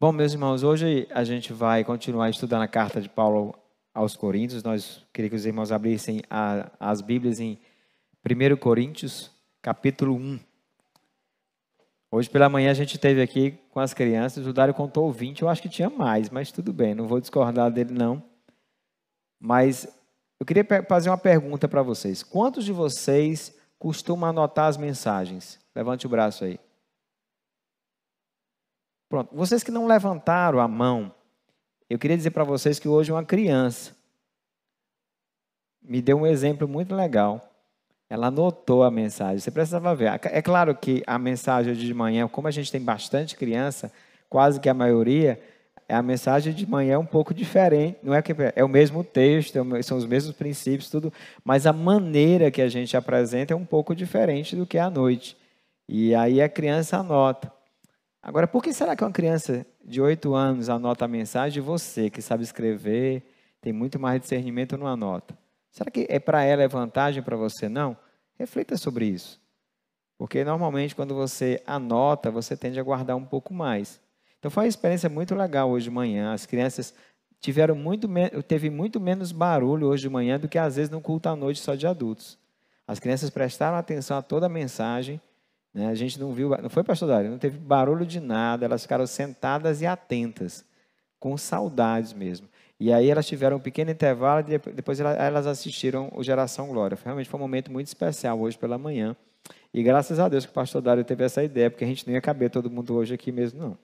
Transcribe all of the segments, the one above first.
Bom, meus irmãos, hoje a gente vai continuar estudando a carta de Paulo aos Coríntios. Nós queria que os irmãos abrissem a, as Bíblias em 1 Coríntios, capítulo 1. Hoje pela manhã a gente teve aqui com as crianças, o Dário contou 20, eu acho que tinha mais, mas tudo bem, não vou discordar dele não. Mas eu queria fazer uma pergunta para vocês. Quantos de vocês costumam anotar as mensagens? Levante o braço aí. Pronto. Vocês que não levantaram a mão, eu queria dizer para vocês que hoje uma criança me deu um exemplo muito legal. Ela anotou a mensagem. Você precisava ver. É claro que a mensagem de manhã, como a gente tem bastante criança, quase que a maioria, a mensagem de manhã é um pouco diferente. Não é que é o mesmo texto, é são os mesmos princípios, tudo, mas a maneira que a gente apresenta é um pouco diferente do que é à noite. E aí a criança anota. Agora, por que será que uma criança de 8 anos anota a mensagem e você, que sabe escrever, tem muito mais discernimento, não anota? Será que é para ela é vantagem para você? Não? Reflita sobre isso. Porque normalmente quando você anota, você tende a guardar um pouco mais. Então foi uma experiência muito legal hoje de manhã. As crianças tiveram muito teve muito menos barulho hoje de manhã do que às vezes no culto à noite só de adultos. As crianças prestaram atenção a toda a mensagem né? A gente não viu, não foi, pastor Dário? Não teve barulho de nada, elas ficaram sentadas e atentas, com saudades mesmo. E aí elas tiveram um pequeno intervalo e depois elas assistiram o Geração Glória. Realmente foi um momento muito especial hoje pela manhã. E graças a Deus que o pastor Dário teve essa ideia, porque a gente não ia caber todo mundo hoje aqui mesmo, não.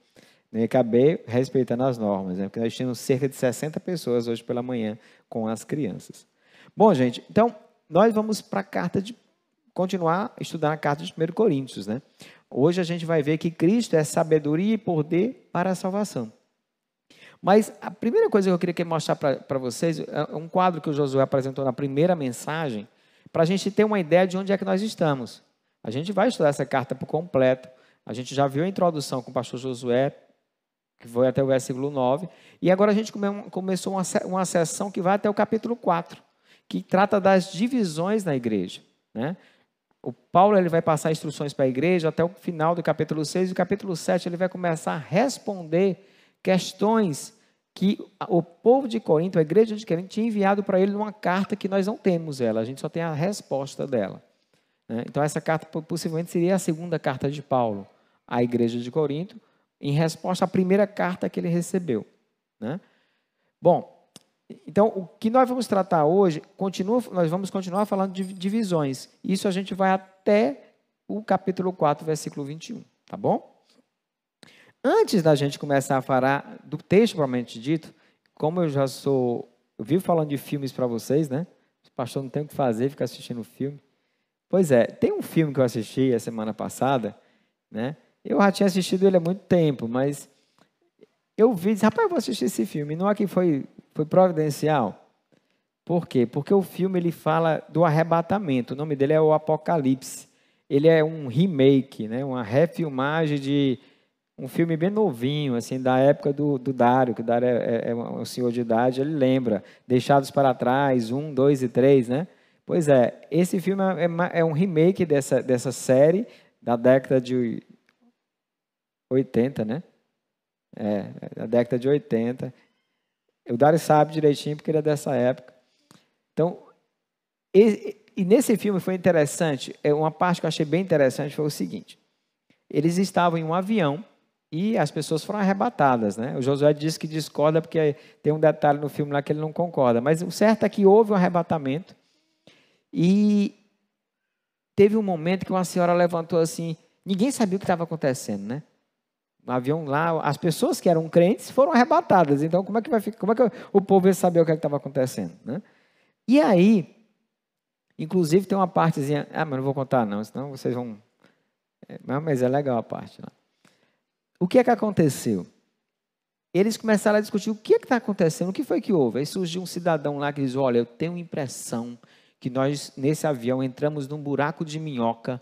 Não ia caber respeitando as normas, né? porque nós tínhamos cerca de 60 pessoas hoje pela manhã com as crianças. Bom, gente, então nós vamos para a carta de continuar estudando a carta de 1 Coríntios, né? Hoje a gente vai ver que Cristo é sabedoria e poder para a salvação. Mas a primeira coisa que eu queria mostrar para vocês é um quadro que o Josué apresentou na primeira mensagem, para a gente ter uma ideia de onde é que nós estamos. A gente vai estudar essa carta por completo. A gente já viu a introdução com o pastor Josué, que foi até o versículo 9. E agora a gente começou uma, uma sessão que vai até o capítulo 4, que trata das divisões na igreja. Né? O Paulo ele vai passar instruções para a igreja até o final do capítulo 6, e o capítulo 7 ele vai começar a responder questões que o povo de Corinto, a igreja de Corinto, tinha enviado para ele numa carta que nós não temos ela, a gente só tem a resposta dela. Né? Então, essa carta possivelmente seria a segunda carta de Paulo à igreja de Corinto, em resposta à primeira carta que ele recebeu. Né? Bom, então, o que nós vamos tratar hoje, continua, nós vamos continuar falando de divisões. Isso a gente vai até o capítulo 4, versículo 21, tá bom? Antes da gente começar a falar do texto propriamente dito, como eu já sou, eu vivo falando de filmes para vocês, né? O pastor não tem o que fazer, ficar assistindo filme. Pois é, tem um filme que eu assisti a semana passada, né? Eu já tinha assistido ele há muito tempo, mas eu vi, disse, rapaz, eu vou assistir esse filme. Não é que foi foi providencial. Por quê? Porque o filme ele fala do arrebatamento. O nome dele é o Apocalipse. Ele é um remake, né? uma refilmagem de um filme bem novinho, assim, da época do, do Dário, que o Dário é, é, é um senhor de idade, ele lembra. Deixados para trás, um, dois e três, né? Pois é, esse filme é, é, é um remake dessa, dessa série da década de 80, né? É, da década de 80. O Dário sabe direitinho porque ele é dessa época. Então, e, e, nesse filme foi interessante, é uma parte que eu achei bem interessante foi o seguinte: eles estavam em um avião e as pessoas foram arrebatadas, né? O Josué disse que discorda porque tem um detalhe no filme lá que ele não concorda, mas o certo é que houve um arrebatamento e teve um momento que uma senhora levantou assim, ninguém sabia o que estava acontecendo, né? Avião lá, as pessoas que eram crentes foram arrebatadas. Então, como é que vai ficar? Como é que o povo ia saber o que é estava acontecendo? Né? E aí, inclusive tem uma partezinha, ah, mas não vou contar não, senão vocês vão. É, mas é legal a parte lá. O que é que aconteceu? Eles começaram a discutir o que é está acontecendo, o que foi que houve. Aí surgiu um cidadão lá que diz: Olha, eu tenho impressão que nós, nesse avião, entramos num buraco de minhoca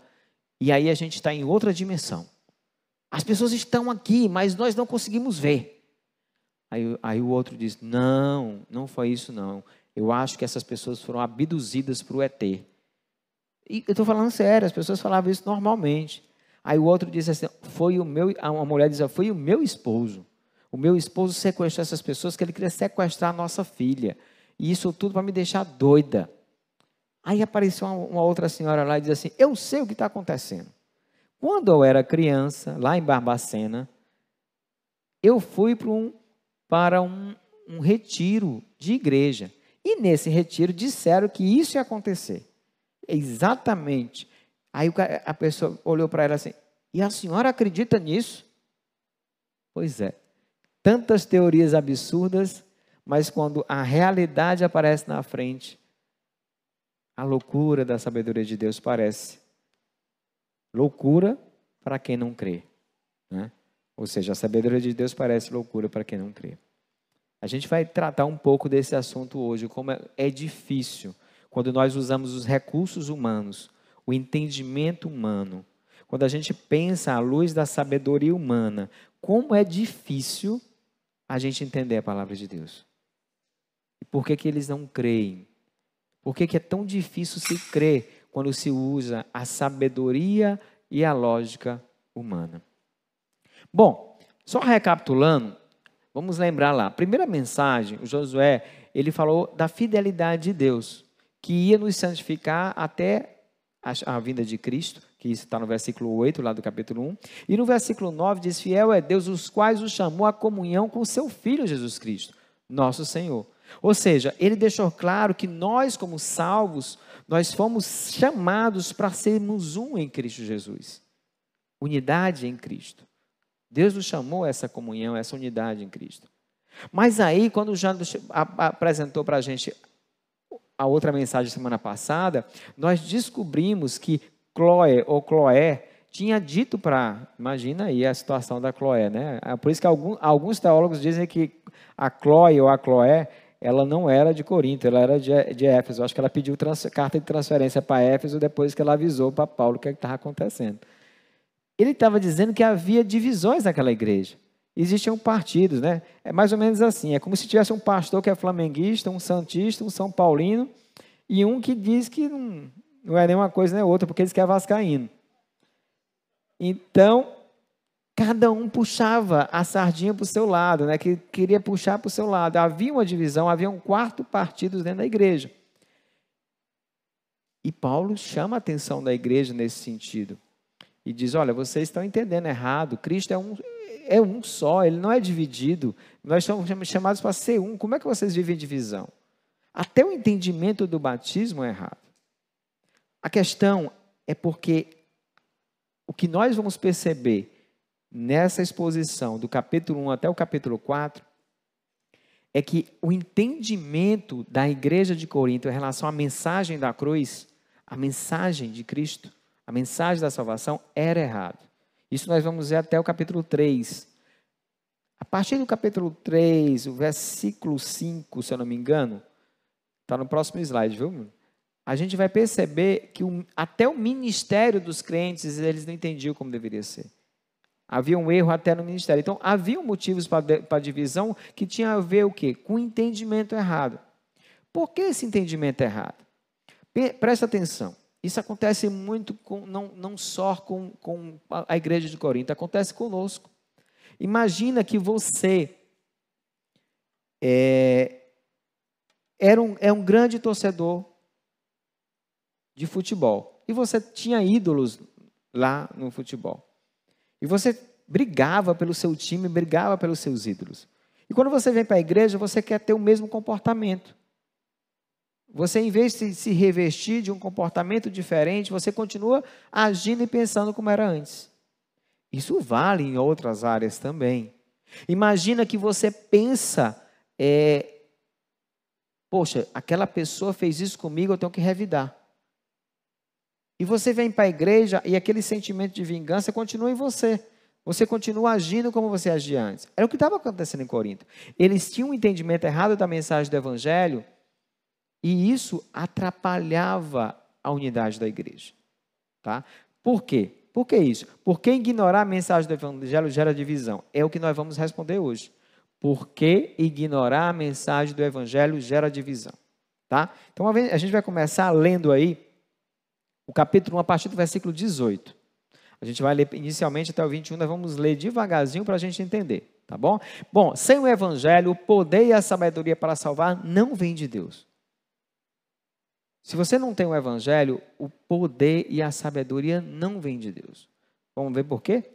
e aí a gente está em outra dimensão. As pessoas estão aqui, mas nós não conseguimos ver. Aí, aí o outro diz: Não, não foi isso, não. Eu acho que essas pessoas foram abduzidas para o ET. E eu estou falando sério, as pessoas falavam isso normalmente. Aí o outro diz assim: Foi o meu. Uma mulher diz: Foi o meu esposo. O meu esposo sequestrou essas pessoas que ele queria sequestrar a nossa filha. E isso tudo para me deixar doida. Aí apareceu uma, outra senhora lá e diz assim: Eu sei o que está acontecendo. Quando eu era criança, lá em Barbacena, eu fui para um, para um, um retiro de igreja. E nesse retiro disseram que isso ia acontecer. Exatamente. Aí a pessoa olhou para ela assim: E a senhora acredita nisso? Pois é. Tantas teorias absurdas, mas quando a realidade aparece na frente, a loucura da sabedoria de Deus parece loucura para quem não crê. Né? Ou seja, a sabedoria de Deus parece loucura para quem não crê. A gente vai tratar um pouco desse assunto hoje, como é difícil quando nós usamos os recursos humanos, o entendimento humano, quando a gente pensa à luz da sabedoria humana, como é difícil a gente entender a palavra de Deus. E por que, que eles não creem? Por que, que é tão difícil se crer quando se usa a sabedoria e a lógica humana? Bom, só recapitulando, Vamos lembrar lá. A primeira mensagem, o Josué, ele falou da fidelidade de Deus, que ia nos santificar até a, a vinda de Cristo, que isso está no versículo 8, lá do capítulo 1. E no versículo 9 diz: Fiel é Deus, os quais o chamou à comunhão com seu Filho Jesus Cristo, nosso Senhor. Ou seja, ele deixou claro que nós, como salvos, nós fomos chamados para sermos um em Cristo Jesus. Unidade em Cristo. Deus nos chamou essa comunhão, essa unidade em Cristo. Mas aí, quando o Jânio apresentou para a gente a outra mensagem semana passada, nós descobrimos que Chloe ou Chloé tinha dito para. Imagina aí a situação da Chloé, né? É por isso que alguns, alguns teólogos dizem que a Chloe ou a Chloé ela não era de Corinto, ela era de, de Éfeso. Acho que ela pediu trans, carta de transferência para Éfeso depois que ela avisou para Paulo o que é estava acontecendo ele estava dizendo que havia divisões naquela igreja. Existiam partidos, né? É mais ou menos assim. É como se tivesse um pastor que é flamenguista, um santista, um são paulino e um que diz que não, não é nenhuma coisa nem outra, porque eles querem vascaíno. Então, cada um puxava a sardinha para o seu lado, né? Que queria puxar para o seu lado. Havia uma divisão, havia um quarto partido dentro da igreja. E Paulo chama a atenção da igreja nesse sentido e diz: Olha, vocês estão entendendo errado. Cristo é um, é um só, ele não é dividido. Nós somos chamados para ser um. Como é que vocês vivem divisão? Até o entendimento do batismo é errado. A questão é porque o que nós vamos perceber nessa exposição, do capítulo 1 até o capítulo 4, é que o entendimento da igreja de Corinto em relação à mensagem da cruz, a mensagem de Cristo, a mensagem da salvação era errada. Isso nós vamos ver até o capítulo 3. A partir do capítulo 3, o versículo 5, se eu não me engano, está no próximo slide, viu? A gente vai perceber que o, até o ministério dos crentes, eles não entendiam como deveria ser. Havia um erro até no ministério. Então, havia motivos para a divisão que tinha a ver o quê? Com o entendimento errado. Por que esse entendimento errado? Presta atenção. Isso acontece muito, com, não, não só com, com a igreja de Corinto, acontece conosco. Imagina que você é, era um, é um grande torcedor de futebol. E você tinha ídolos lá no futebol. E você brigava pelo seu time, brigava pelos seus ídolos. E quando você vem para a igreja, você quer ter o mesmo comportamento. Você, em vez de se revestir de um comportamento diferente, você continua agindo e pensando como era antes. Isso vale em outras áreas também. Imagina que você pensa, é, poxa, aquela pessoa fez isso comigo, eu tenho que revidar. E você vem para a igreja e aquele sentimento de vingança continua em você. Você continua agindo como você agia antes. Era o que estava acontecendo em Corinto. Eles tinham um entendimento errado da mensagem do Evangelho e isso atrapalhava a unidade da igreja. Tá? Por quê? Por que isso? Porque ignorar a mensagem do Evangelho gera divisão. É o que nós vamos responder hoje. Por que ignorar a mensagem do Evangelho gera divisão? Tá? Então a gente vai começar lendo aí o capítulo 1 a partir do versículo 18. A gente vai ler inicialmente até o 21, nós vamos ler devagarzinho para a gente entender. Tá bom? Bom, sem o evangelho, o poder e a sabedoria para salvar não vem de Deus. Se você não tem o evangelho, o poder e a sabedoria não vem de Deus. Vamos ver por quê?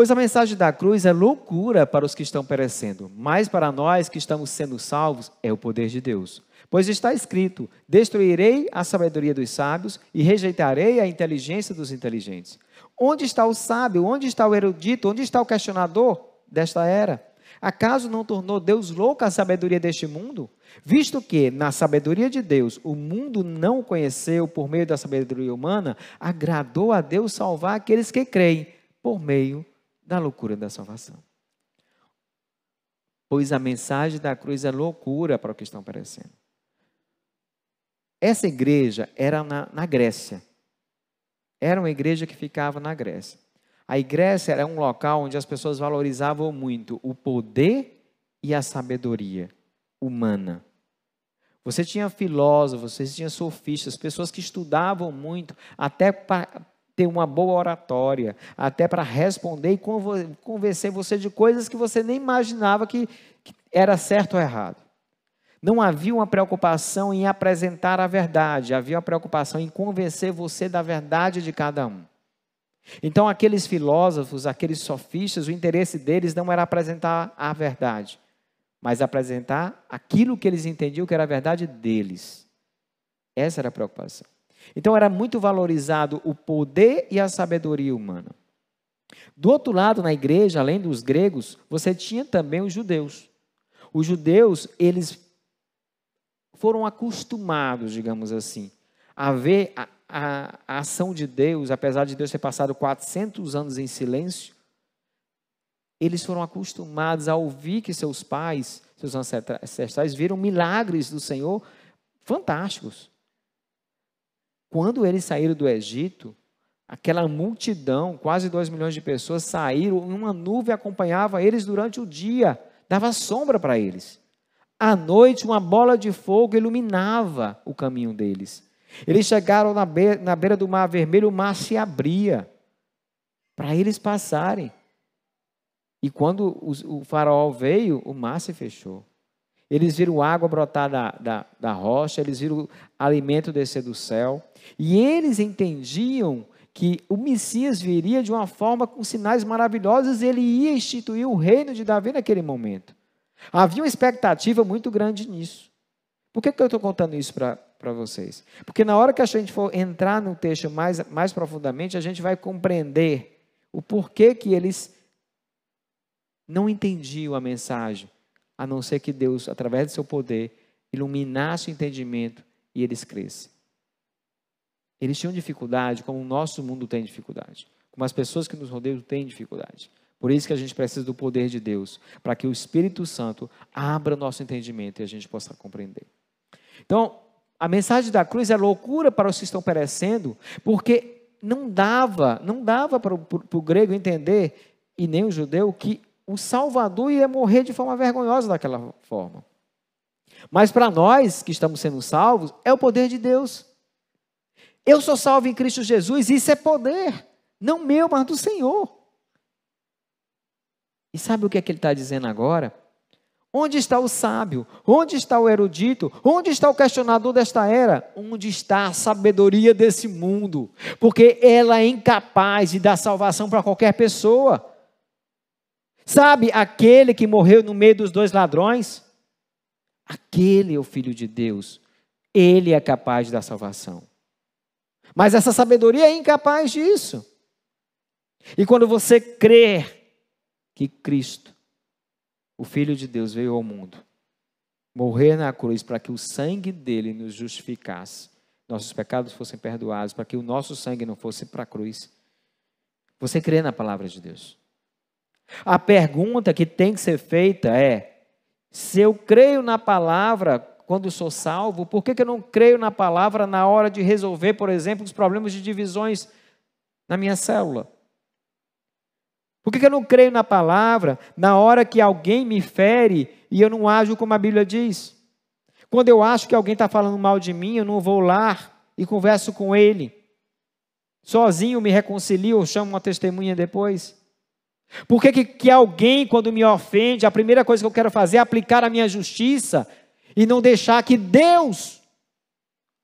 Pois a mensagem da cruz é loucura para os que estão perecendo, mas para nós que estamos sendo salvos é o poder de Deus. Pois está escrito: Destruirei a sabedoria dos sábios e rejeitarei a inteligência dos inteligentes. Onde está o sábio? Onde está o erudito? Onde está o questionador desta era? Acaso não tornou Deus louca a sabedoria deste mundo? Visto que, na sabedoria de Deus, o mundo não o conheceu por meio da sabedoria humana, agradou a Deus salvar aqueles que creem por meio da loucura da salvação. Pois a mensagem da cruz é loucura para o que estão perecendo. Essa igreja era na, na Grécia. Era uma igreja que ficava na Grécia. A igreja era um local onde as pessoas valorizavam muito o poder e a sabedoria humana. Você tinha filósofos, você tinha sofistas, pessoas que estudavam muito, até para ter uma boa oratória, até para responder e convencer você de coisas que você nem imaginava que, que era certo ou errado. Não havia uma preocupação em apresentar a verdade, havia uma preocupação em convencer você da verdade de cada um. Então, aqueles filósofos, aqueles sofistas, o interesse deles não era apresentar a verdade, mas apresentar aquilo que eles entendiam que era a verdade deles. Essa era a preocupação. Então, era muito valorizado o poder e a sabedoria humana. Do outro lado, na igreja, além dos gregos, você tinha também os judeus. Os judeus, eles foram acostumados, digamos assim, a ver a, a, a, ação de Deus, apesar de Deus ter passado 400 anos em silêncio, eles foram acostumados a ouvir que seus pais, seus ancestrais, viram milagres do Senhor fantásticos. Quando eles saíram do Egito, aquela multidão, quase 2 milhões de pessoas, saíram, uma nuvem acompanhava eles durante o dia, dava sombra para eles. À noite, uma bola de fogo iluminava o caminho deles. Eles chegaram na beira, na beira do Mar Vermelho, o mar se abria para eles passarem. E quando o, faraó veio, o mar se fechou. Eles viram água brotar da, da, da rocha, eles viram alimento descer do céu. E eles entendiam que o Messias viria de uma forma com sinais maravilhosos, ele ia instituir o reino de Davi naquele momento. Havia uma expectativa muito grande nisso. Por que, que eu estou contando isso para vocês? Porque na hora que a gente for entrar no texto mais, mais profundamente, a gente vai compreender o porquê que eles não entendiam a mensagem, a não ser que Deus, através do seu poder, iluminasse o entendimento e eles crescem. Eles tinham dificuldade, como o nosso mundo tem dificuldade, como as pessoas que nos rodeiam têm dificuldade. Por isso que a gente precisa do poder de Deus, para que o Espírito Santo abra nosso entendimento e a gente possa compreender. Então, a mensagem da cruz é loucura para os que estão perecendo, porque não dava, não dava para o, para o grego entender, e nem o judeu, que o Salvador ia morrer de forma vergonhosa daquela forma. Mas para nós que estamos sendo salvos, é o poder de Deus. Eu sou salvo em Cristo Jesus, isso é poder, não meu, mas do Senhor. E sabe o que é que ele está dizendo agora? Onde está o sábio? Onde está o erudito? Onde está o questionador desta era? Onde está a sabedoria desse mundo? Porque ela é incapaz de dar salvação para qualquer pessoa. Sabe aquele que morreu no meio dos dois ladrões? Aquele é o Filho de Deus. Ele é capaz de dar salvação. Mas essa sabedoria é incapaz disso. E quando você crer que Cristo, o Filho de Deus, veio ao mundo, morrer na cruz para que o sangue dele nos justificasse, nossos pecados fossem perdoados, para que o nosso sangue não fosse para a cruz. Você crê na palavra de Deus? A pergunta que tem que ser feita é: se eu creio na palavra quando sou salvo, por que, que eu não creio na palavra na hora de resolver, por exemplo, os problemas de divisões na minha célula? Por que eu não creio na palavra na hora que alguém me fere e eu não ajo como a Bíblia diz? Quando eu acho que alguém está falando mal de mim, eu não vou lá e converso com ele. Sozinho me reconcilio ou chamo uma testemunha depois. Por que, que, que alguém, quando me ofende, a primeira coisa que eu quero fazer é aplicar a minha justiça e não deixar que Deus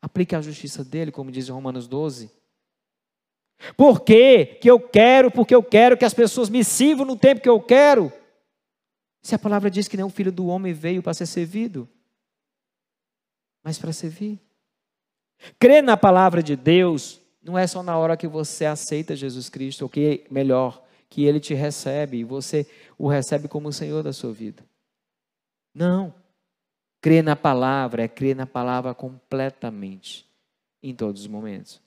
aplique a justiça dele, como diz Romanos 12? Por que, que eu quero, porque eu quero que as pessoas me sirvam no tempo que eu quero? Se a palavra diz que o filho do homem veio para ser servido, mas para servir. Crer na palavra de Deus não é só na hora que você aceita Jesus Cristo, ou que melhor, que ele te recebe e você o recebe como o Senhor da sua vida. Não. Crer na palavra é crer na palavra completamente, em todos os momentos.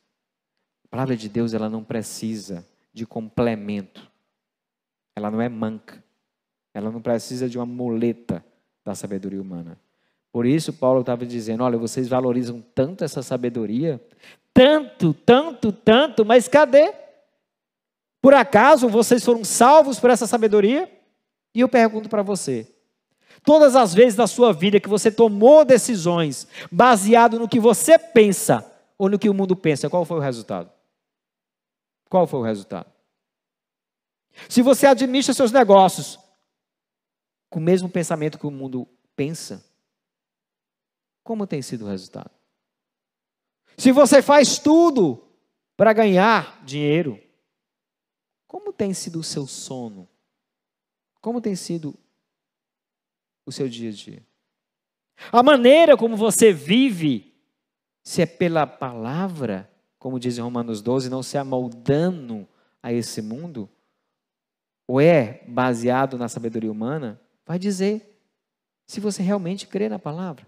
A palavra de Deus, ela não precisa de complemento. Ela não é manca. Ela não precisa de uma muleta da sabedoria humana. Por isso, Paulo estava dizendo: olha, vocês valorizam tanto essa sabedoria, tanto, tanto, tanto, mas cadê? Por acaso vocês foram salvos por essa sabedoria? E eu pergunto para você: todas as vezes da sua vida que você tomou decisões baseado no que você pensa ou no que o mundo pensa, qual foi o resultado? Qual foi o resultado? Se você administra seus negócios com o mesmo pensamento que o mundo pensa, como tem sido o resultado? Se você faz tudo para ganhar dinheiro, como tem sido o seu sono? Como tem sido o seu dia a dia? A maneira como você vive, se é pela palavra, como diz em Romanos 12, não se amoldando a esse mundo, ou é baseado na sabedoria humana, vai dizer se você realmente crê na palavra.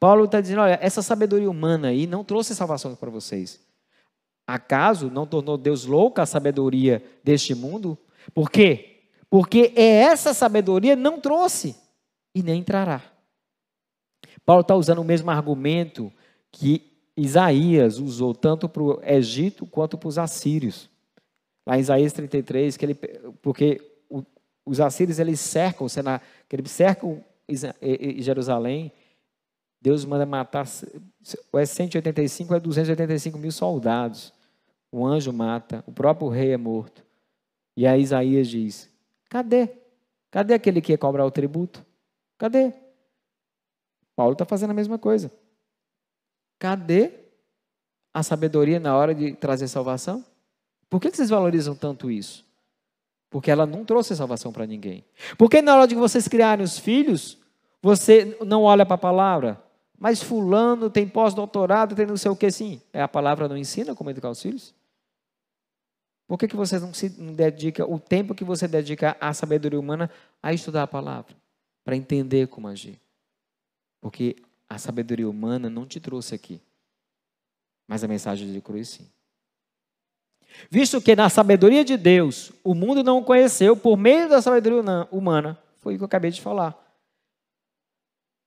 Paulo está dizendo: olha, essa sabedoria humana aí não trouxe salvação para vocês. Acaso não tornou Deus louca a sabedoria deste mundo? Por quê? Porque é essa sabedoria não trouxe e nem trará. Paulo está usando o mesmo argumento que Isaías usou tanto para o Egito quanto para os assírios. Lá em Isaías 33, que ele, porque os assírios eles cercam, que eles cercam Jerusalém, Deus manda matar, ou é 185 ou é 285 mil soldados o anjo mata, o próprio rei é morto. E aí Isaías diz: cadê? Cadê aquele que ia cobrar o tributo? Cadê? Paulo está fazendo a mesma coisa. Cadê a sabedoria na hora de trazer salvação? Por que vocês valorizam tanto isso? Porque ela não trouxe salvação para ninguém. Por que na hora de vocês criarem os filhos, você não olha para a palavra? Mas fulano tem pós-doutorado, tem não sei o que, sim. É a palavra não ensina como educar os filhos? Por que, que você não se dedica o tempo que você dedica à sabedoria humana a estudar a palavra? Para entender como agir. Porque a sabedoria humana não te trouxe aqui. Mas a mensagem de cruz sim. Visto que na sabedoria de Deus o mundo não o conheceu por meio da sabedoria humana, foi o que eu acabei de falar.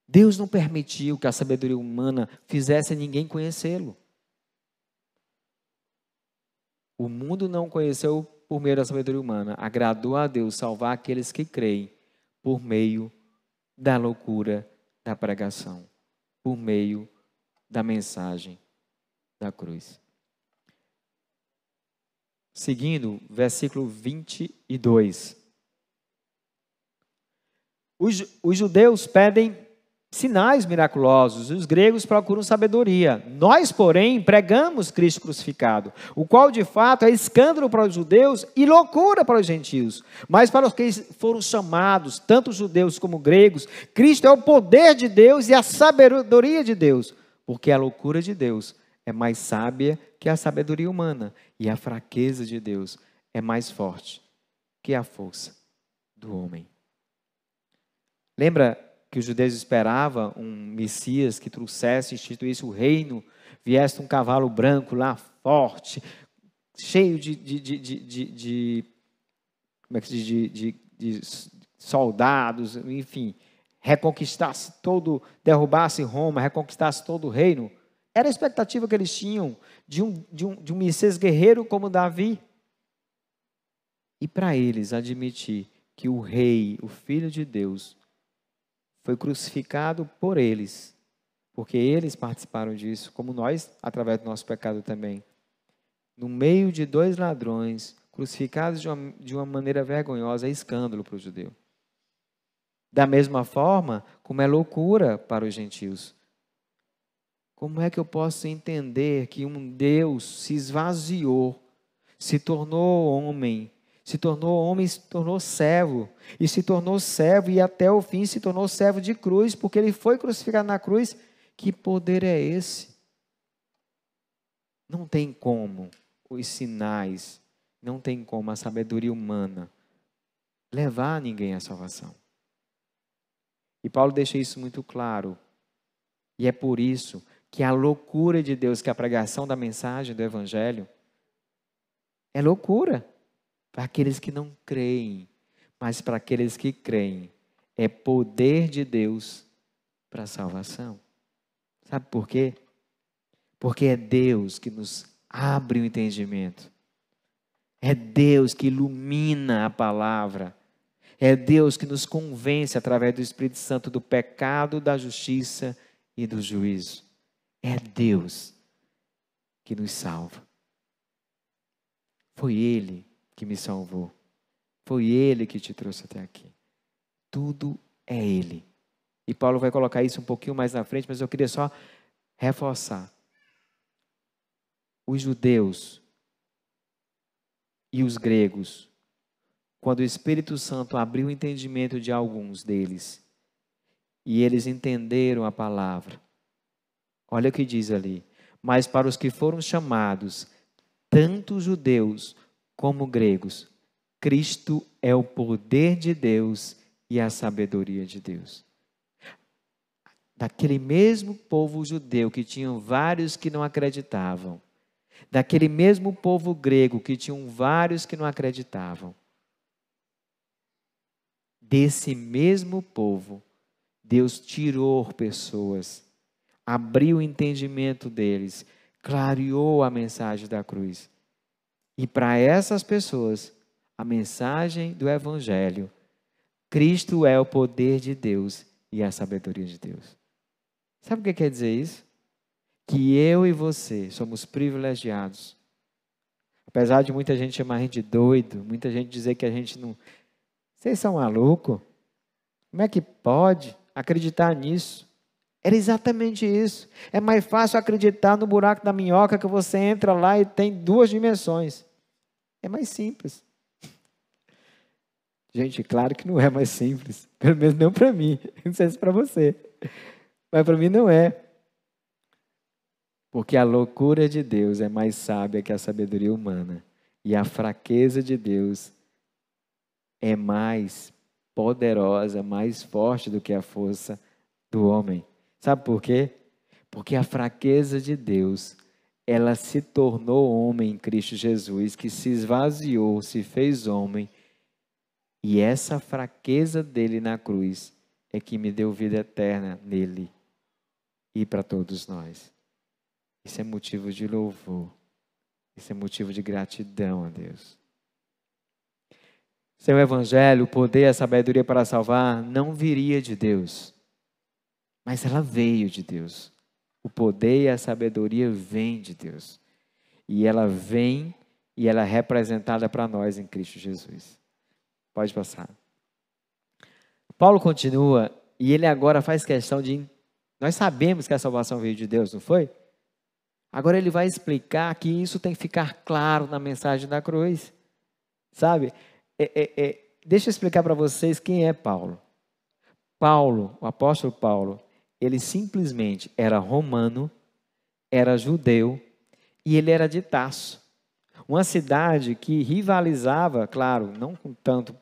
Deus não permitiu que a sabedoria humana fizesse ninguém conhecê-lo. O mundo não conheceu por meio da sabedoria humana. Agradou a Deus salvar aqueles que creem por meio da loucura da pregação, por meio da mensagem da cruz. Seguindo, versículo 22. Os, os judeus pedem sinais miraculosos. Os gregos procuram sabedoria. Nós, porém, pregamos Cristo crucificado, o qual de fato é escândalo para os judeus e loucura para os gentios. Mas para os que foram chamados, tanto judeus como gregos, Cristo é o poder de Deus e a sabedoria de Deus, porque a loucura de Deus é mais sábia que a sabedoria humana e a fraqueza de Deus é mais forte que a força do homem. Lembra que os judeus esperavam um Messias que trouxesse, instituísse o reino, viesse um cavalo branco lá, forte, cheio de, de, de, de como é que diz, de, soldados, enfim, reconquistasse todo, derrubasse Roma, reconquistasse todo o reino. Era a expectativa que eles tinham de um, de um, de um Messias guerreiro como Davi. E para eles admitir que o rei, o filho de Deus, foi crucificado por eles, porque eles participaram disso, como nós, através do nosso pecado também. No meio de dois ladrões, crucificados de uma, de uma maneira vergonhosa, é escândalo para o judeu. Da mesma forma como é loucura para os gentios. Como é que eu posso entender que um Deus se esvaziou, se tornou homem, se tornou homem, se tornou servo, e se tornou servo e até o fim se tornou servo de cruz, porque ele foi crucificado na cruz? Que poder é esse? Não tem como os sinais, não tem como a sabedoria humana levar ninguém à salvação. E Paulo deixa isso muito claro. E é por isso que a loucura de Deus, que é a pregação da mensagem do Evangelho, é loucura para aqueles que não creem, mas para aqueles que creem, é poder de Deus para a salvação. Sabe por quê? Porque é Deus que nos abre o entendimento. É Deus que ilumina a palavra. É Deus que nos convence através do Espírito Santo do pecado, da justiça e do juízo. É Deus que nos salva. Foi Ele que me salvou. Foi Ele que te trouxe até aqui. Tudo é Ele. E Paulo vai colocar isso um pouquinho mais na frente, mas eu queria só reforçar. Os judeus e os gregos quando o Espírito Santo abriu o entendimento de alguns deles e eles entenderam a palavra. Olha o que diz ali. Mas para os que foram chamados, tanto judeus como gregos, Cristo é o poder de Deus e a sabedoria de Deus. Daquele mesmo povo judeu que tinham vários que não acreditavam, daquele mesmo povo grego que tinham vários que não acreditavam, desse mesmo povo, Deus tirou pessoas, abriu o entendimento deles, clareou a mensagem da cruz. E para essas pessoas, a mensagem do Evangelho, Cristo é o poder de Deus e a sabedoria de Deus. Sabe o que quer dizer isso? Que eu e você somos privilegiados. Apesar de muita gente chamar a gente de doido, muita gente dizer que a gente não, vocês são malucos? Como é que pode acreditar nisso? Era exatamente isso. É mais fácil acreditar no buraco da minhoca que você entra lá e tem duas dimensões. É mais simples. Gente, claro que não é mais simples. Pelo menos não para mim. Não sei se para você. Mas para mim não é. Porque a loucura de Deus é mais sábia que a sabedoria humana. E a fraqueza de Deus é mais poderosa, mais forte do que a força do homem. Sabe por quê? Porque a fraqueza de Deus, ela se tornou homem em Cristo Jesus, que se esvaziou, se fez homem. E essa fraqueza dele na cruz é que me deu vida eterna nele e para todos nós. Isso é motivo de louvor. Isso é motivo de gratidão a Deus. Sem o Evangelho, o poder a sabedoria para salvar não viria de Deus, mas ela veio de Deus. O poder e a sabedoria vêm de Deus. E ela vem e ela é representada para nós em Cristo Jesus. Pode passar. Paulo continua e ele agora faz questão de. Nós sabemos que a salvação veio de Deus, não foi? Agora ele vai explicar que isso tem que ficar claro na mensagem da cruz. Sabe? é, é, é, deixa eu explicar para vocês quem é Paulo. Paulo, o apóstolo Paulo, ele simplesmente era romano, era judeu e ele era de Tasso. Uma cidade que rivalizava, claro, não com tanto,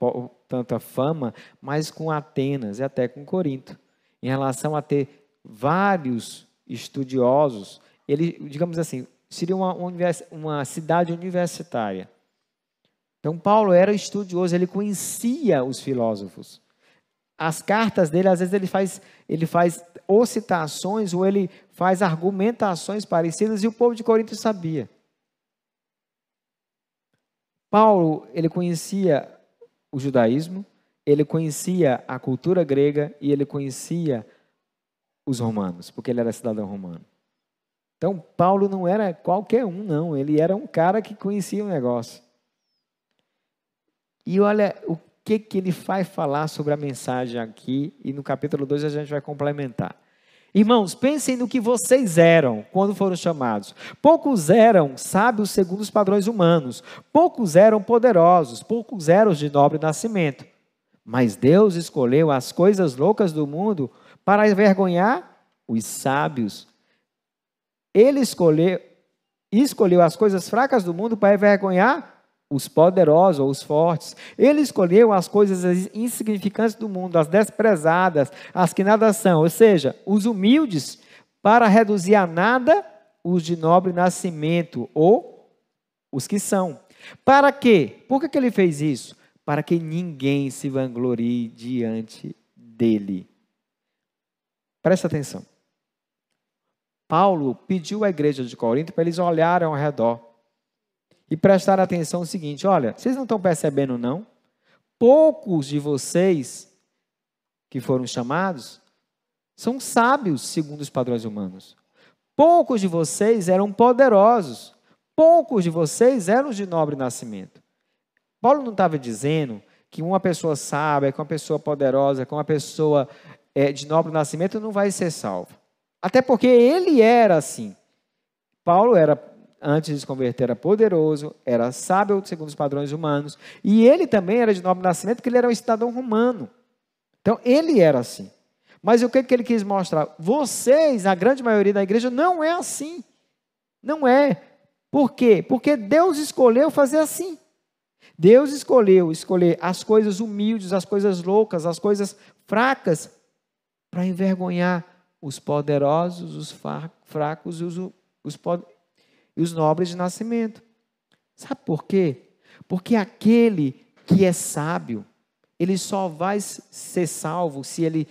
tanta fama, mas com Atenas e até com Corinto, em relação a ter vários estudiosos. Ele, digamos assim, seria uma, uma cidade universitária. Então, Paulo era estudioso, ele conhecia os filósofos. As cartas dele, às vezes, ele faz, ele faz ou citações ou ele faz argumentações parecidas e o povo de Corinto sabia. Paulo, ele conhecia o judaísmo, ele conhecia a cultura grega e ele conhecia os romanos, porque ele era cidadão romano. Então, Paulo não era qualquer um, não. Ele era um cara que conhecia o negócio. E olha o que, que ele vai falar sobre a mensagem aqui, e no capítulo 2 a gente vai complementar. Irmãos, pensem no que vocês eram quando foram chamados. Poucos eram sábios segundo os padrões humanos, poucos eram poderosos, poucos eram de nobre nascimento. Mas Deus escolheu as coisas loucas do mundo para envergonhar os sábios. Ele escolheu, escolheu as coisas fracas do mundo para envergonhar os poderosos ou os fortes. Ele escolheu as coisas insignificantes do mundo, as desprezadas, as que nada são, ou seja, os humildes, para reduzir a nada os de nobre nascimento ou os que são. Para quê? Por que, que ele fez isso? Para que ninguém se vanglorie diante dele. Presta atenção. Paulo pediu à igreja de Corinto para eles olharem ao redor e prestar atenção no seguinte: olha, vocês não estão percebendo, não? Poucos de vocês que foram chamados são sábios segundo os padrões humanos. Poucos de vocês eram poderosos. Poucos de vocês eram de nobre nascimento. Paulo não estava dizendo que uma pessoa sábia, que uma pessoa poderosa, que uma pessoa é, de nobre nascimento não vai ser salva. Até porque ele era assim. Paulo era antes de se converter, era poderoso, era sábio segundo os padrões humanos, e ele também era de nobre nascimento, porque ele era um cidadão romano. Então, ele era assim. Mas o que, que ele quis mostrar? Vocês, a grande maioria da igreja, não é assim. Não é. Por quê? Porque Deus escolheu fazer assim. Deus escolheu escolher as coisas humildes, as coisas loucas, as coisas fracas, para envergonhar os poderosos, os fracos e os, os, e os nobres de nascimento. Sabe por quê? Porque aquele que é sábio, ele só vai ser salvo se ele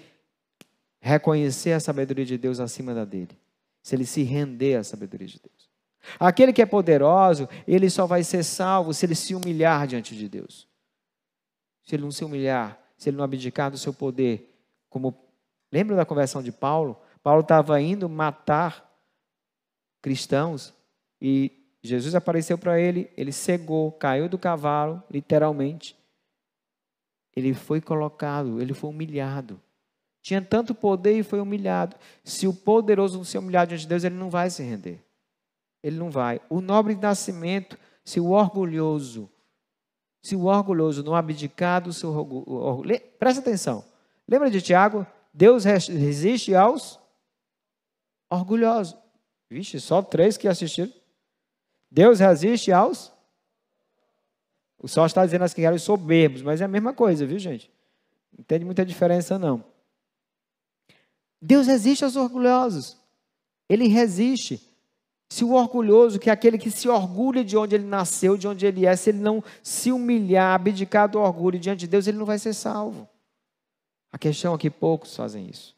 reconhecer a sabedoria de Deus acima da dele, se ele se render à sabedoria de Deus. Aquele que é poderoso, ele só vai ser salvo se ele se humilhar diante de Deus. Se ele não se humilhar, se ele não abdicar do seu poder, como lembra da conversão de Paulo? Paulo estava indo matar cristãos, e Jesus apareceu para ele, ele cegou, caiu do cavalo, literalmente. Ele foi colocado, ele foi humilhado. Tinha tanto poder e foi humilhado. Se o poderoso não se humilhar diante de Deus, ele não vai se render. Ele não vai. O nobre nascimento, se o orgulhoso, se o orgulhoso não abdicar do seu orgulho. Presta atenção. Lembra de Tiago? Deus resiste aos orgulhosos. Vixe, só três que assistiram. Deus resiste aos. O sol está dizendo assim que eram soberbos, mas é a mesma coisa, viu, gente? Não tem muita diferença, não. Deus resiste aos orgulhosos. Ele resiste. Se o orgulhoso, que é aquele que se orgulha de onde ele nasceu, de onde ele é, se ele não se humilhar, abdicar do orgulho diante de Deus, ele não vai ser salvo. A questão é que poucos fazem isso.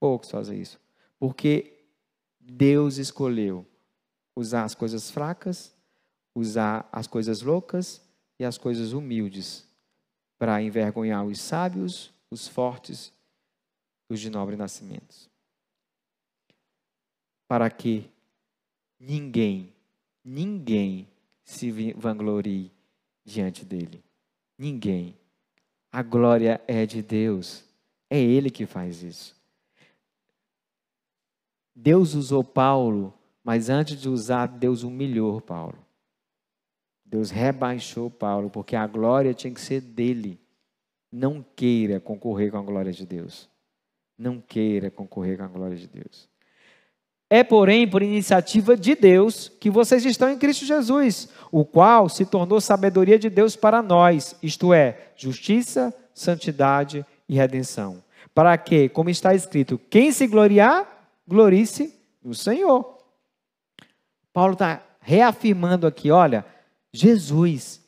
Poucos fazem isso. Porque Deus escolheu usar as coisas fracas, usar as coisas loucas e as coisas humildes para envergonhar os sábios, os fortes, os de nobre nascimento. Para que ninguém, ninguém se vanglorie diante dele. Ninguém. A glória é de Deus. É Ele que faz isso. Deus usou Paulo mas antes de usar, Deus humilhou Paulo. Deus rebaixou Paulo, porque a glória tinha que ser dele. Não queira concorrer com a glória de Deus. Não queira concorrer com a glória de Deus. É, porém, por iniciativa de Deus que vocês estão em Cristo Jesus, o qual se tornou sabedoria de Deus para nós, isto é, justiça, santidade e redenção. Para que, como está escrito, quem se gloriar, glorie-se no Senhor. Paulo está reafirmando aqui: olha, Jesus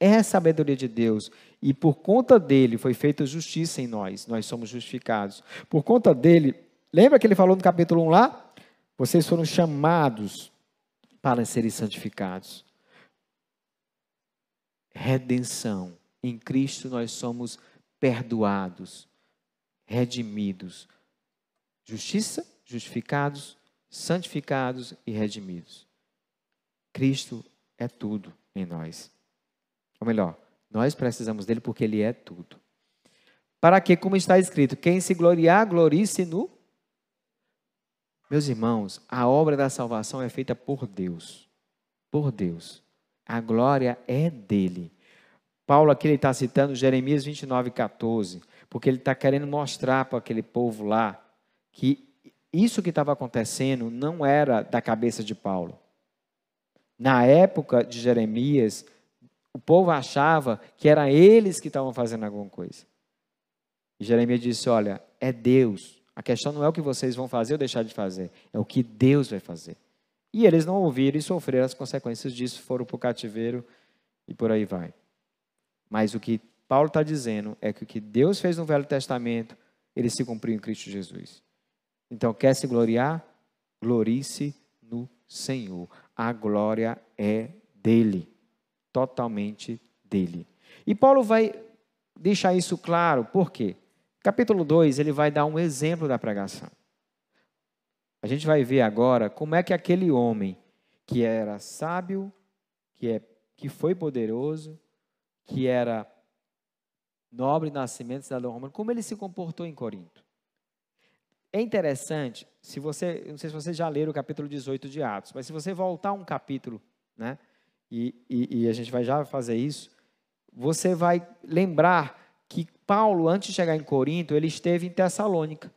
é a sabedoria de Deus e por conta dele foi feita justiça em nós, nós somos justificados. Por conta dele, lembra que ele falou no capítulo 1 lá? Vocês foram chamados para serem santificados. Redenção. Em Cristo nós somos perdoados, redimidos. Justiça, justificados, santificados e redimidos. Cristo é tudo em nós. Ou melhor, Nós precisamos dele porque ele é tudo. Para que, como está escrito, quem se gloriar, glorie-se no. Meus irmãos, a obra da salvação é feita por Deus. Por Deus. A glória é dele. Paulo aqui está citando Jeremias 29, 14, porque ele está querendo mostrar para aquele povo lá que isso que estava acontecendo não era da cabeça de Paulo. Na época de Jeremias, o povo achava que era eles que estavam fazendo alguma coisa. E Jeremias disse: Olha, é Deus. A questão não é o que vocês vão fazer ou deixar de fazer, é o que Deus vai fazer. E eles não ouviram e sofreram as consequências disso, foram para o cativeiro e por aí vai. Mas o que Paulo está dizendo é que o que Deus fez no Velho Testamento, ele se cumpriu em Cristo Jesus. Então, quer se gloriar? Glorie-se no Senhor. A glória é dele, totalmente dele. E Paulo vai deixar isso claro, por quê? Capítulo 2, ele vai dar um exemplo da pregação. A gente vai ver agora como é que aquele homem que era sábio, que, é, que foi poderoso, que era nobre nascimento, cidadão romano, como ele se comportou em Corinto. É interessante, se você, não sei se vocês já leram o capítulo 18 de Atos, mas se você voltar um capítulo, né, e, e, e a gente vai já fazer isso, você vai lembrar que Paulo, antes de chegar em Corinto, ele esteve em Tessalônica.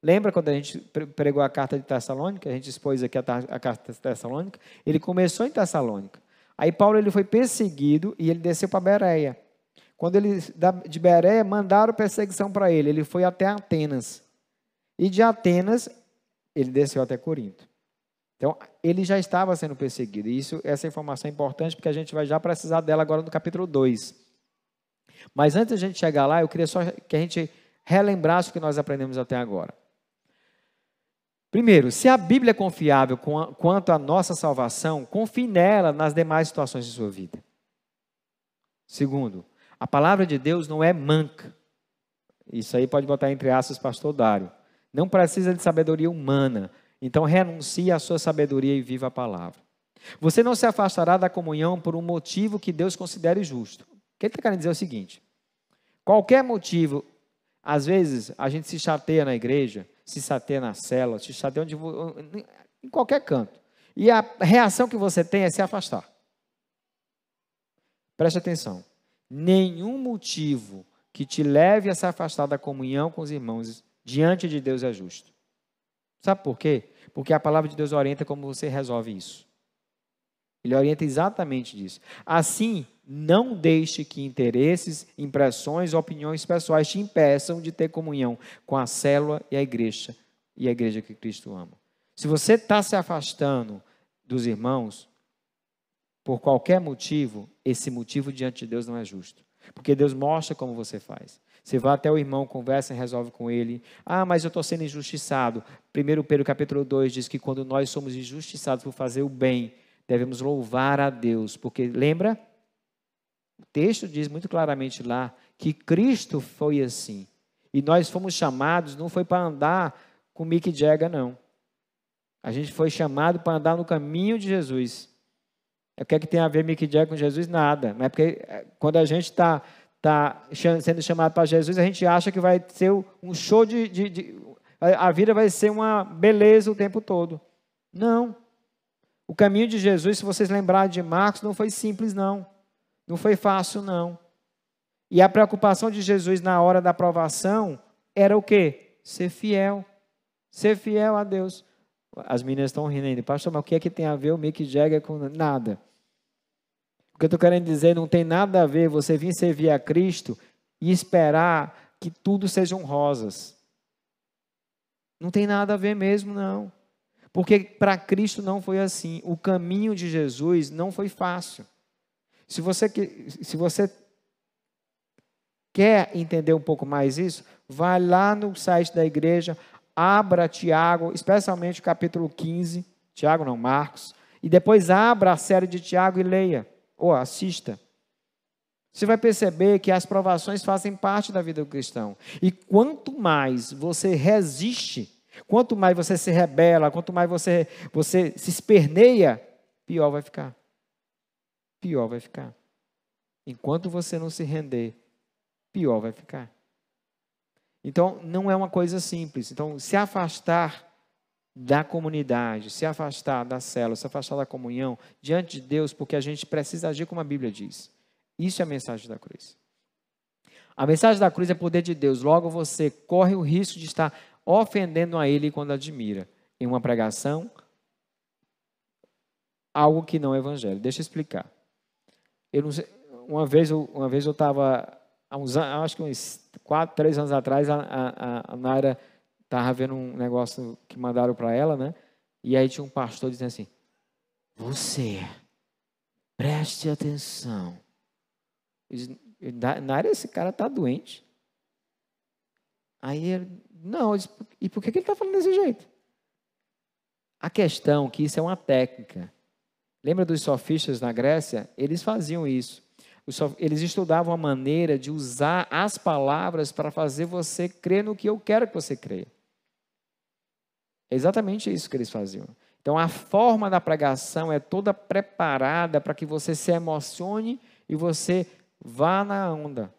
Lembra quando a gente pregou a carta de Tessalônica? A gente expôs aqui a, a carta de Tessalônica. Ele começou em Tessalônica. Aí Paulo ele foi perseguido e ele desceu para Bereia. Quando ele de Bereia mandaram perseguição para ele, ele foi até Atenas. E de Atenas ele desceu até Corinto. Então, ele já estava sendo perseguido. E isso, essa informação é importante porque a gente vai já precisar dela agora no capítulo 2. Mas antes de a gente chegar lá, eu queria só que a gente relembrasse o que nós aprendemos até agora. Primeiro, se a Bíblia é confiável quanto à nossa salvação, confie nela nas demais situações de sua vida. Segundo, a palavra de Deus não é manca. Isso aí pode botar entre aspas, pastor Dário. Não precisa de sabedoria humana. Então renuncie à sua sabedoria e viva a palavra. Você não se afastará da comunhão por um motivo que Deus considere justo. O que ele está querendo dizer é o seguinte: qualquer motivo, às vezes a gente se chateia na igreja, se chateia na cela, se chateia onde, em qualquer canto. E a reação que você tem é se afastar. Preste atenção. Nenhum motivo que te leve a se afastar da comunhão com os irmãos diante de Deus é justo. Sabe por quê? Porque a palavra de Deus orienta como você resolve isso. Ele orienta exatamente disso. Assim, não deixe que interesses, impressões, opiniões pessoais te impeçam de ter comunhão com a célula e a igreja, e a igreja que Cristo ama. Se você está se afastando dos irmãos, por qualquer motivo, esse motivo diante de Deus não é justo. Porque Deus mostra como você faz. Você vai até o irmão, conversa e resolve com ele. Ah, mas eu estou sendo injustiçado. 1 Pedro capítulo 2 diz que quando nós somos injustiçados por fazer o bem, devemos louvar a Deus. Porque lembra? O texto diz muito claramente lá que Cristo foi assim. E nós fomos chamados, não foi para andar com Mick Jagger, não. A gente foi chamado para andar no caminho de Jesus. O que é que tem a ver Mick Jagger com Jesus? Nada. Mas é porque é, quando a gente está tá sendo chamado para Jesus, a gente acha que vai ser um show de, de, de. A vida vai ser uma beleza o tempo todo. Não. O caminho de Jesus, se vocês lembrarem de Marcos, não foi simples, não. Não foi fácil, não. E a preocupação de Jesus na hora da aprovação era o quê? Ser fiel. Ser fiel a Deus. As meninas estão rindo ainda. Pastor, mas o que é que tem a ver o Mick Jagger com nada? O que eu estou querendo dizer não tem nada a ver você vir servir a Cristo e esperar que tudo sejam rosas. Não tem nada a ver mesmo, não. Porque para Cristo não foi assim. O caminho de Jesus não foi fácil. Se você, se você quer entender um pouco mais isso, vai lá no site da igreja, abra Tiago, especialmente o capítulo 15, Tiago não, Marcos, e depois abra a série de Tiago e leia, ou assista. Você vai perceber que as provações fazem parte da vida do cristão. E quanto mais você resiste, quanto mais você se rebela, quanto mais você, você se esperneia, pior vai ficar pior vai ficar. enquanto você não se render, pior vai ficar. Então, não é uma coisa simples. Então, se afastar da comunidade, se afastar da célula, se afastar da comunhão diante de Deus, porque a gente precisa agir como a Bíblia diz. Isso é a mensagem da cruz. A mensagem da cruz é poder de Deus. Logo você corre o risco de estar ofendendo a Ele quando admira em uma pregação algo que não é evangelho. Deixa eu explicar. Eu sei, uma vez eu uma vez eu estava acho que uns quatro, três anos atrás a, a, a Naira estava vendo um negócio que mandaram para ela, né? E aí tinha um pastor dizendo assim: Você, preste atenção. Na área, esse cara está doente. Aí ele, não, disse, e por que ele está falando desse jeito? A questão é que isso é uma técnica. Lembra dos sofistas na Grécia? Eles faziam isso. Eles estudavam a maneira de usar as palavras para fazer você crer no que eu quero que você creia. É exatamente isso que eles faziam. Então, a forma da pregação é toda preparada para que você se emocione e você vá na onda.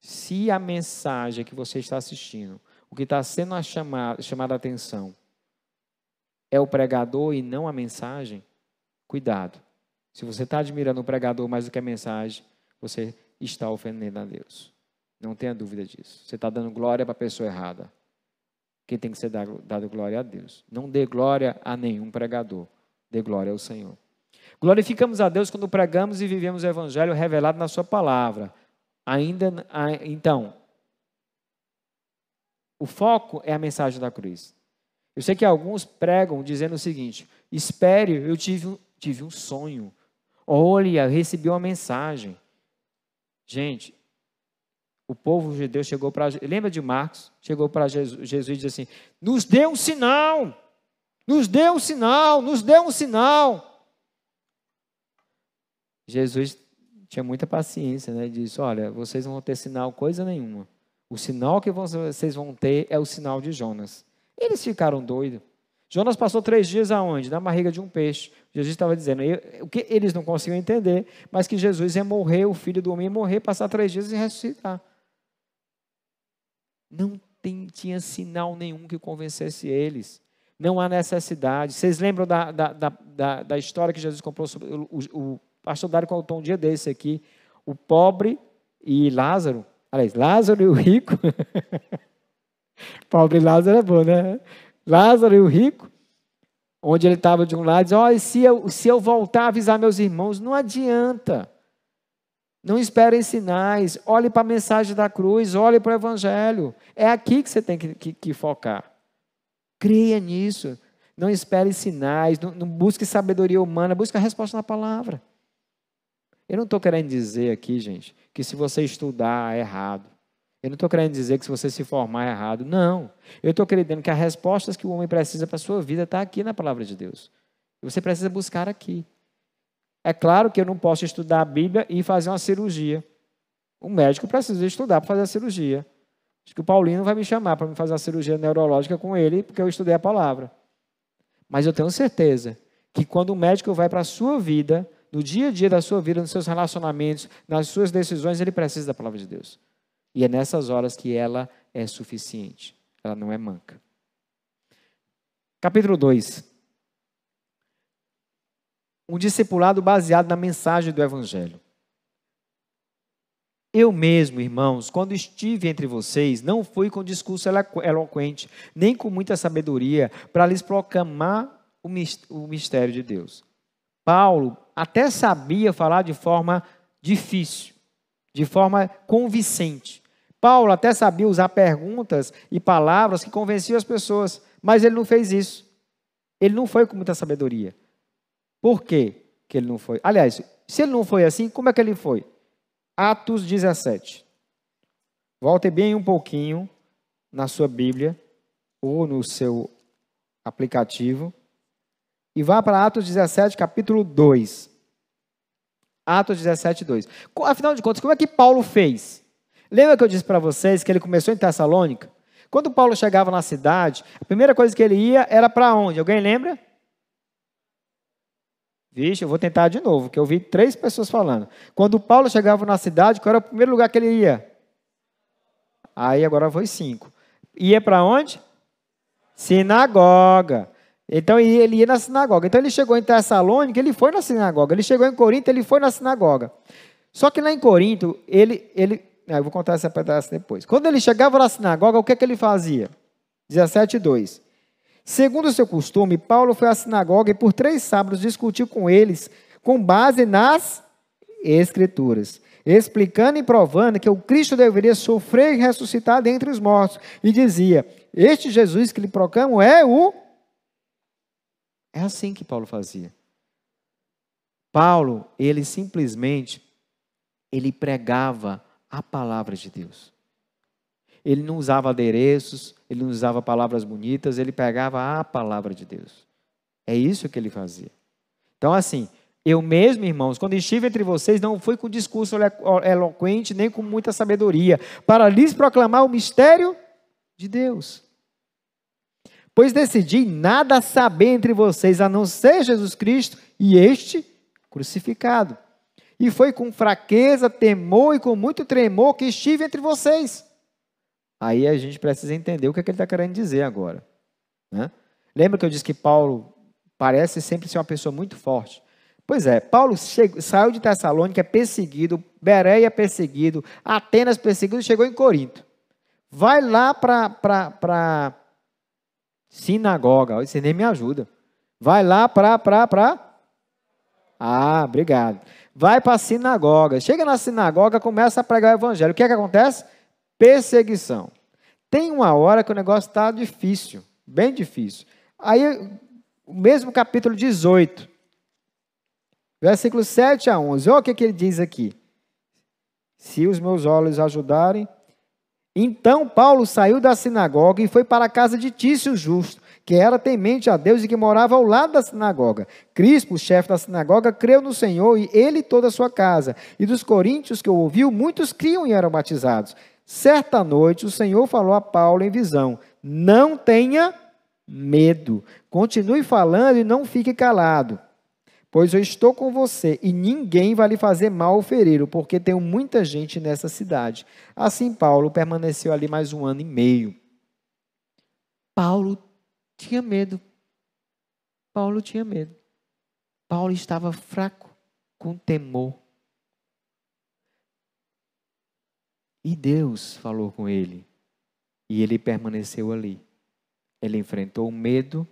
Se a mensagem que você está assistindo, o que está sendo chamada, chamada a atenção, é o pregador e não a mensagem, cuidado. Se você está admirando o pregador mais do que a mensagem, você está ofendendo a Deus. Não tenha dúvida disso. Você está dando glória para a pessoa errada. Quem tem que ser dado glória a Deus. Não dê glória a nenhum pregador. Dê glória ao Senhor. Glorificamos a Deus quando pregamos e vivemos o Evangelho revelado na Sua palavra. Ainda, então, o foco é a mensagem da cruz. Eu sei que alguns pregam dizendo o seguinte: espere, eu tive, tive um sonho. Olha, recebi uma mensagem. Gente, o povo judeu chegou para. Lembra de Marcos? Chegou para Jesus, Jesus e disse assim: Nos dê um sinal! Nos dê um sinal! Nos dê um sinal! Jesus tinha muita paciência, né? Disse: Olha, vocês não vão ter sinal coisa nenhuma. O sinal que vocês vão ter é o sinal de Jonas. Eles ficaram doidos. Jonas passou três dias aonde? Na barriga de um peixe. Jesus estava dizendo, o que eles não conseguiam entender, mas que Jesus ia morrer, o filho do homem ia morrer, passar três dias e ressuscitar. Não tem, tinha sinal nenhum que convencesse eles. Não há necessidade. Vocês lembram da, da, da, da história que Jesus comprou sobre o, o, o pastor Dário contou um dia desse aqui. O pobre e Lázaro, aliás, Lázaro e o rico. pobre Lázaro é bom, né? Lázaro e o rico, onde ele estava de um lado, diz: Olha, se eu, se eu voltar a avisar meus irmãos, não adianta. Não esperem sinais. Olhe para a mensagem da cruz, olhe para o Evangelho. É aqui que você tem que, que, que focar. Creia nisso. Não espere sinais, não, não busque sabedoria humana, busque a resposta na palavra. Eu não estou querendo dizer aqui, gente, que se você estudar errado. Eu não estou querendo dizer que se você se formar é errado. Não. Eu estou querendo que as respostas que o homem precisa para a sua vida está aqui na palavra de Deus. Você precisa buscar aqui. É claro que eu não posso estudar a Bíblia e fazer uma cirurgia. O médico precisa estudar para fazer a cirurgia. Acho que o Paulino vai me chamar para me fazer a cirurgia neurológica com ele, porque eu estudei a palavra. Mas eu tenho certeza que quando o médico vai para a sua vida, no dia a dia da sua vida, nos seus relacionamentos, nas suas decisões, ele precisa da palavra de Deus. E é nessas horas que ela é suficiente. Ela não é manca. Capítulo 2. Um discipulado baseado na mensagem do Evangelho. Eu mesmo, irmãos, quando estive entre vocês, não fui com discurso eloquente, nem com muita sabedoria, para lhes proclamar o mistério de Deus. Paulo até sabia falar de forma difícil, de forma convincente. Paulo até sabia usar perguntas e palavras que convenciam as pessoas, mas ele não fez isso. Ele não foi com muita sabedoria. Por quê que ele não foi? Aliás, se ele não foi assim, como é que ele foi? Atos 17. Volte bem um pouquinho na sua Bíblia ou no seu aplicativo e vá para Atos 17, capítulo 2. Atos 17, 2. Afinal de contas, como é que Paulo fez? Lembra que eu disse para vocês que ele começou em Tessalônica? Quando Paulo chegava na cidade, a primeira coisa que ele ia era para onde? Alguém lembra? Vixe, eu vou tentar de novo, que eu vi três pessoas falando. Quando Paulo chegava na cidade, qual era o primeiro lugar que ele ia? Aí agora foi cinco. Ia para onde? Sinagoga. Então ele ia na sinagoga. Então ele chegou em Tessalônica, ele foi na sinagoga. Ele chegou em Corinto, ele foi na sinagoga. Só que lá em Corinto, ele, ele ah, eu vou contar essa pedaço depois. Quando ele chegava na sinagoga, o que, é que ele fazia? 17,2. Segundo o seu costume, Paulo foi à sinagoga e por três sábados discutiu com eles com base nas Escrituras, explicando e provando que o Cristo deveria sofrer e ressuscitar dentre os mortos. E dizia: Este Jesus que lhe proclamo é o. É assim que Paulo fazia. Paulo, ele simplesmente ele pregava a palavra de Deus. Ele não usava adereços, ele não usava palavras bonitas, ele pegava a palavra de Deus. É isso que ele fazia. Então, assim, eu mesmo, irmãos, quando estive entre vocês, não fui com discurso eloquente, nem com muita sabedoria, para lhes proclamar o mistério de Deus. Pois decidi nada saber entre vocês, a não ser Jesus Cristo e este crucificado. E foi com fraqueza, temor e com muito tremor que estive entre vocês. Aí a gente precisa entender o que, é que ele está querendo dizer agora. Né? Lembra que eu disse que Paulo parece sempre ser uma pessoa muito forte? Pois é, Paulo chegou, saiu de Tessalônica perseguido, Bereia perseguido, Atenas perseguido, chegou em Corinto. Vai lá para sinagoga, você nem me ajuda. Vai lá para. Pra... Ah, obrigado. Vai para a sinagoga. Chega na sinagoga, começa a pregar o evangelho. O que é que acontece? perseguição. Tem uma hora que o negócio está difícil, bem difícil. Aí, o mesmo capítulo 18, versículos 7 a 11, olha o que, que ele diz aqui. Se os meus olhos ajudarem. Então Paulo saiu da sinagoga e foi para a casa de Tício Justo, que era temente a Deus e que morava ao lado da sinagoga. Crispo, chefe da sinagoga, creu no Senhor e ele e toda a sua casa. E dos coríntios que o ouviu, muitos criam e eram batizados. Certa noite, o Senhor falou a Paulo em visão: Não tenha medo, continue falando e não fique calado, pois eu estou com você e ninguém vai lhe fazer mal ou ferir, porque tenho muita gente nessa cidade. Assim, Paulo permaneceu ali mais um ano e meio. Paulo tinha medo. Paulo tinha medo. Paulo estava fraco, com temor. E Deus falou com ele. E ele permaneceu ali. Ele enfrentou o medo.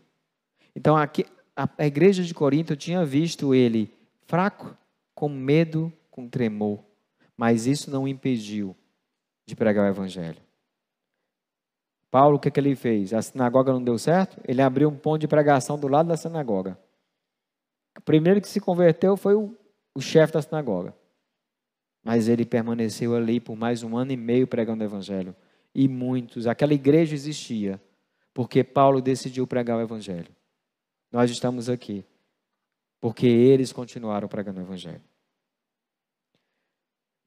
Então, aqui, a, igreja de Corinto tinha visto ele fraco, com medo, com tremor. Mas isso não o impediu de pregar o evangelho. Paulo, o que, que ele fez? A sinagoga não deu certo? Ele abriu um ponto de pregação do lado da sinagoga. O primeiro que se converteu foi o, o chefe da sinagoga. Mas ele permaneceu ali por mais um ano e meio pregando o Evangelho. E muitos, aquela igreja existia, porque Paulo decidiu pregar o Evangelho. Nós estamos aqui, porque eles continuaram pregando o Evangelho.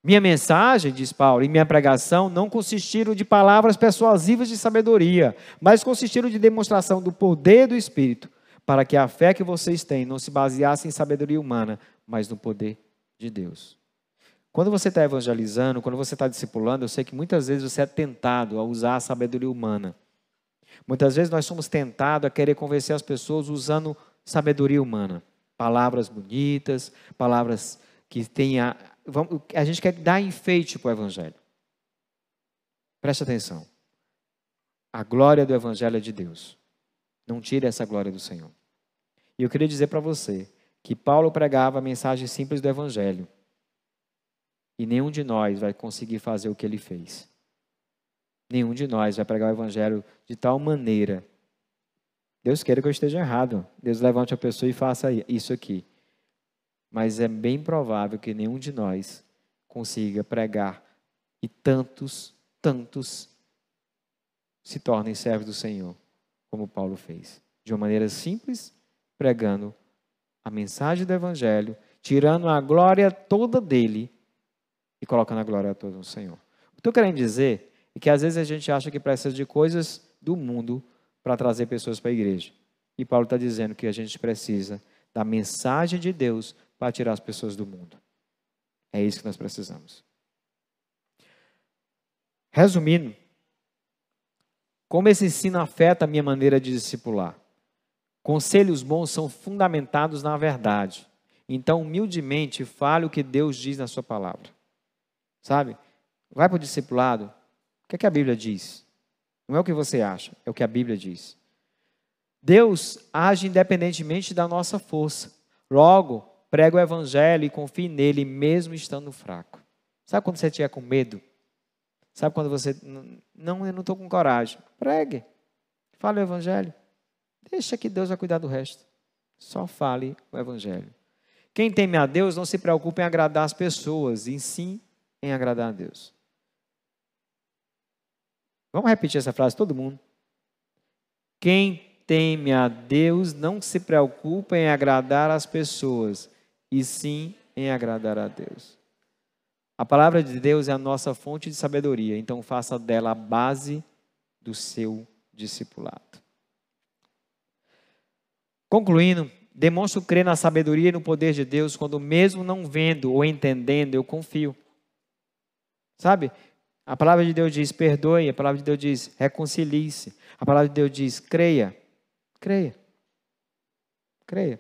Minha mensagem, diz Paulo, e minha pregação não consistiram de palavras persuasivas de sabedoria, mas consistiram de demonstração do poder do Espírito, para que a fé que vocês têm não se baseasse em sabedoria humana, mas no poder de Deus. Quando você está evangelizando, quando você está discipulando, eu sei que muitas vezes você é tentado a usar a sabedoria humana. Muitas vezes nós somos tentados a querer convencer as pessoas usando sabedoria humana. Palavras bonitas, palavras que tenha. A gente quer dar enfeite para o Evangelho. Preste atenção. A glória do Evangelho é de Deus. Não tire essa glória do Senhor. E eu queria dizer para você que Paulo pregava a mensagem simples do Evangelho. E nenhum de nós vai conseguir fazer o que ele fez. Nenhum de nós vai pregar o evangelho de tal maneira. Deus queira que eu esteja errado. Deus levante a pessoa e faça isso aqui. Mas é bem provável que nenhum de nós consiga pregar e tantos, tantos se tornem servos do Senhor, como Paulo fez. De uma maneira simples, pregando a mensagem do Evangelho, tirando a glória toda dele e colocando a glória a todo o Senhor. O que estou querendo dizer é que às vezes a gente acha que precisa de coisas do mundo para trazer pessoas para a igreja. E Paulo está dizendo que a gente precisa da mensagem de Deus para tirar as pessoas do mundo. É isso que nós precisamos. Resumindo, como esse ensino afeta a minha maneira de discipular? Conselhos bons são fundamentados na verdade. Então, humildemente, fale o que Deus diz na sua palavra. Sabe? Vai para o discipulado. Que, é que a Bíblia diz? Não é o que você acha, é o que a Bíblia diz. Deus age independentemente da nossa força. Logo, prega o evangelho e confie nele, mesmo estando fraco. Sabe quando você estiver com medo? Sabe quando você. Não, eu não estou com coragem. Pregue. Fale o evangelho. Deixa que Deus vai cuidar do resto. Só fale o evangelho. Quem teme a Deus não se preocupa em agradar as pessoas, e sim em agradar a Deus. Vamos repetir essa frase, todo mundo. Quem teme a Deus não se preocupa em agradar as pessoas, e sim em agradar a Deus. A palavra de Deus é a nossa fonte de sabedoria, então faça dela a base do seu discipulado. Concluindo, demonstro crer na sabedoria e no poder de Deus quando, mesmo não vendo ou entendendo, eu confio. Sabe? A palavra de Deus diz: perdoe, a palavra de Deus diz: reconcilie-se. A palavra de Deus diz: creia. Creia. Creia.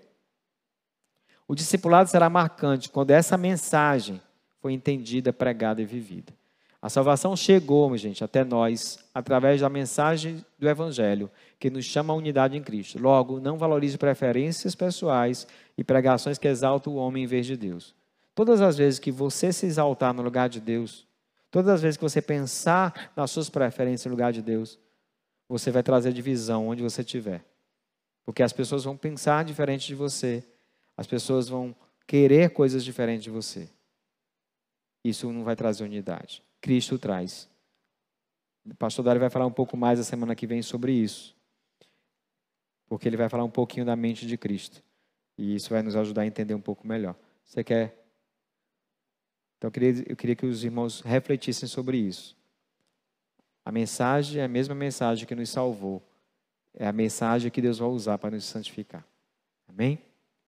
O discipulado será marcante quando essa mensagem foi entendida, pregada e vivida. A salvação chegou, gente, até nós através da mensagem do Evangelho, que nos chama à unidade em Cristo. Logo, não valorize preferências pessoais e pregações que exaltam o homem em vez de Deus. Todas as vezes que você se exaltar no lugar de Deus, todas as vezes que você pensar nas suas preferências no lugar de Deus, você vai trazer divisão onde você estiver. Porque as pessoas vão pensar diferente de você, as pessoas vão querer coisas diferentes de você. Isso não vai trazer unidade. Cristo traz. O pastor Dário vai falar um pouco mais a semana que vem sobre isso. Porque ele vai falar um pouquinho da mente de Cristo. E isso vai nos ajudar a entender um pouco melhor. Você quer? Então eu queria, eu queria que os irmãos refletissem sobre isso. A mensagem é a mesma mensagem que nos salvou. É a mensagem que Deus vai usar para nos santificar. Amém?